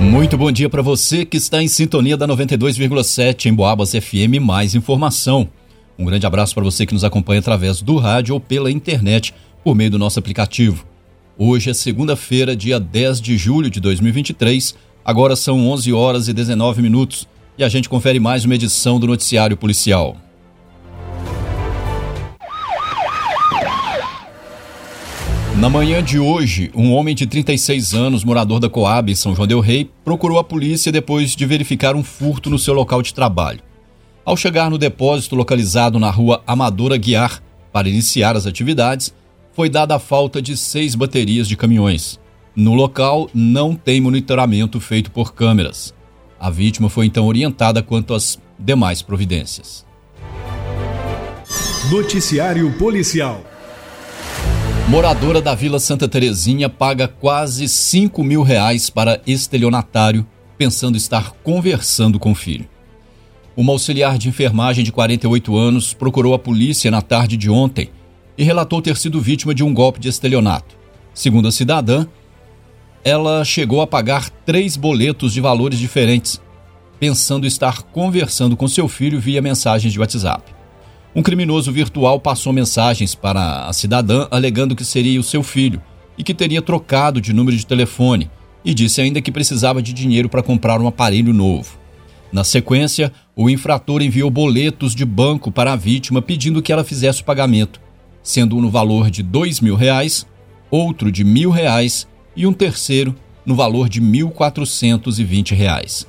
Muito bom dia para você que está em sintonia da 92,7 em Boabas FM. Mais informação. Um grande abraço para você que nos acompanha através do rádio ou pela internet por meio do nosso aplicativo. Hoje é segunda-feira, dia 10 de julho de 2023. Agora são 11 horas e 19 minutos e a gente confere mais uma edição do Noticiário Policial. Na manhã de hoje, um homem de 36 anos, morador da Coab, São João del Rei, procurou a polícia depois de verificar um furto no seu local de trabalho. Ao chegar no depósito localizado na rua Amadora Guiar para iniciar as atividades, foi dada a falta de seis baterias de caminhões. No local, não tem monitoramento feito por câmeras. A vítima foi então orientada quanto às demais providências. Noticiário Policial Moradora da Vila Santa Terezinha paga quase 5 mil reais para estelionatário, pensando estar conversando com o filho. Uma auxiliar de enfermagem de 48 anos procurou a polícia na tarde de ontem e relatou ter sido vítima de um golpe de estelionato. Segundo a cidadã, ela chegou a pagar três boletos de valores diferentes, pensando estar conversando com seu filho via mensagens de WhatsApp. Um criminoso virtual passou mensagens para a cidadã alegando que seria o seu filho e que teria trocado de número de telefone e disse ainda que precisava de dinheiro para comprar um aparelho novo. Na sequência, o infrator enviou boletos de banco para a vítima pedindo que ela fizesse o pagamento, sendo um no valor de dois mil reais, outro de mil reais e um terceiro no valor de mil quatrocentos e vinte reais.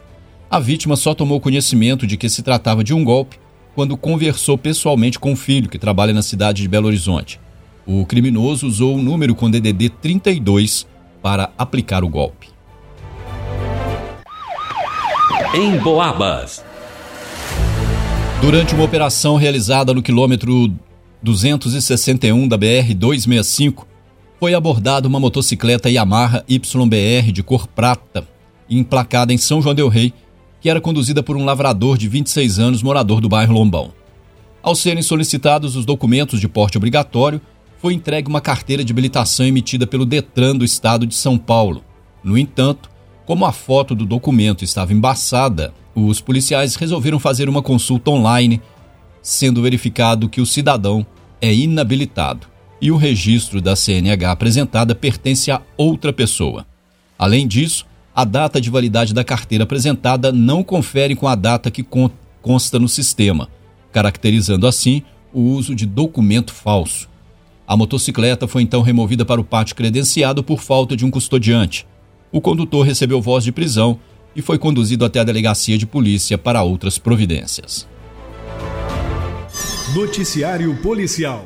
A vítima só tomou conhecimento de que se tratava de um golpe quando conversou pessoalmente com o filho, que trabalha na cidade de Belo Horizonte. O criminoso usou o número com DDD 32 para aplicar o golpe. Em Boabas. Durante uma operação realizada no quilômetro 261 da BR 265, foi abordada uma motocicleta Yamaha YBR de cor prata, emplacada em São João del Rei, que era conduzida por um lavrador de 26 anos, morador do bairro Lombão. Ao serem solicitados os documentos de porte obrigatório, foi entregue uma carteira de habilitação emitida pelo Detran do estado de São Paulo. No entanto, como a foto do documento estava embaçada, os policiais resolveram fazer uma consulta online, sendo verificado que o cidadão é inabilitado e o registro da CNH apresentada pertence a outra pessoa. Além disso, a data de validade da carteira apresentada não confere com a data que consta no sistema, caracterizando assim o uso de documento falso. A motocicleta foi então removida para o pátio credenciado por falta de um custodiante. O condutor recebeu voz de prisão e foi conduzido até a delegacia de polícia para outras providências. Noticiário Policial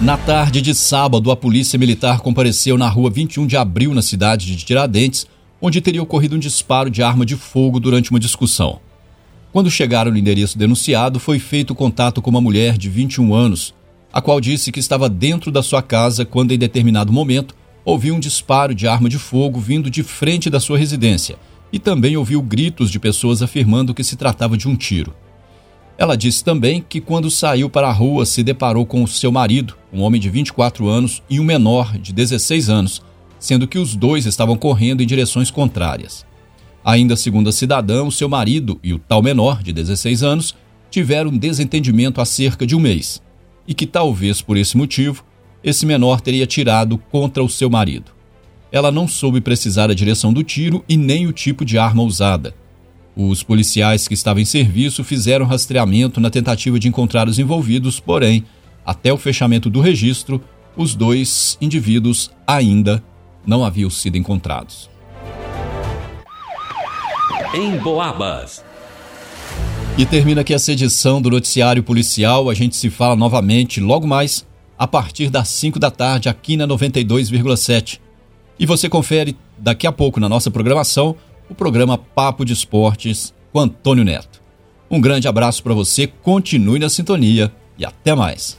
na tarde de sábado, a Polícia Militar compareceu na rua 21 de abril, na cidade de Tiradentes, onde teria ocorrido um disparo de arma de fogo durante uma discussão. Quando chegaram no endereço denunciado, foi feito contato com uma mulher de 21 anos, a qual disse que estava dentro da sua casa quando, em determinado momento, ouviu um disparo de arma de fogo vindo de frente da sua residência e também ouviu gritos de pessoas afirmando que se tratava de um tiro. Ela disse também que quando saiu para a rua se deparou com seu marido, um homem de 24 anos, e um menor de 16 anos, sendo que os dois estavam correndo em direções contrárias. Ainda segundo a cidadã, o seu marido e o tal menor, de 16 anos, tiveram um desentendimento há cerca de um mês, e que talvez por esse motivo, esse menor teria tirado contra o seu marido. Ela não soube precisar a direção do tiro e nem o tipo de arma usada os policiais que estavam em serviço fizeram rastreamento na tentativa de encontrar os envolvidos, porém, até o fechamento do registro, os dois indivíduos ainda não haviam sido encontrados. Em Boabas. E termina aqui essa edição do Noticiário Policial. A gente se fala novamente logo mais, a partir das 5 da tarde, aqui na 92,7. E você confere daqui a pouco na nossa programação o programa Papo de Esportes com Antônio Neto. Um grande abraço para você, continue na sintonia e até mais.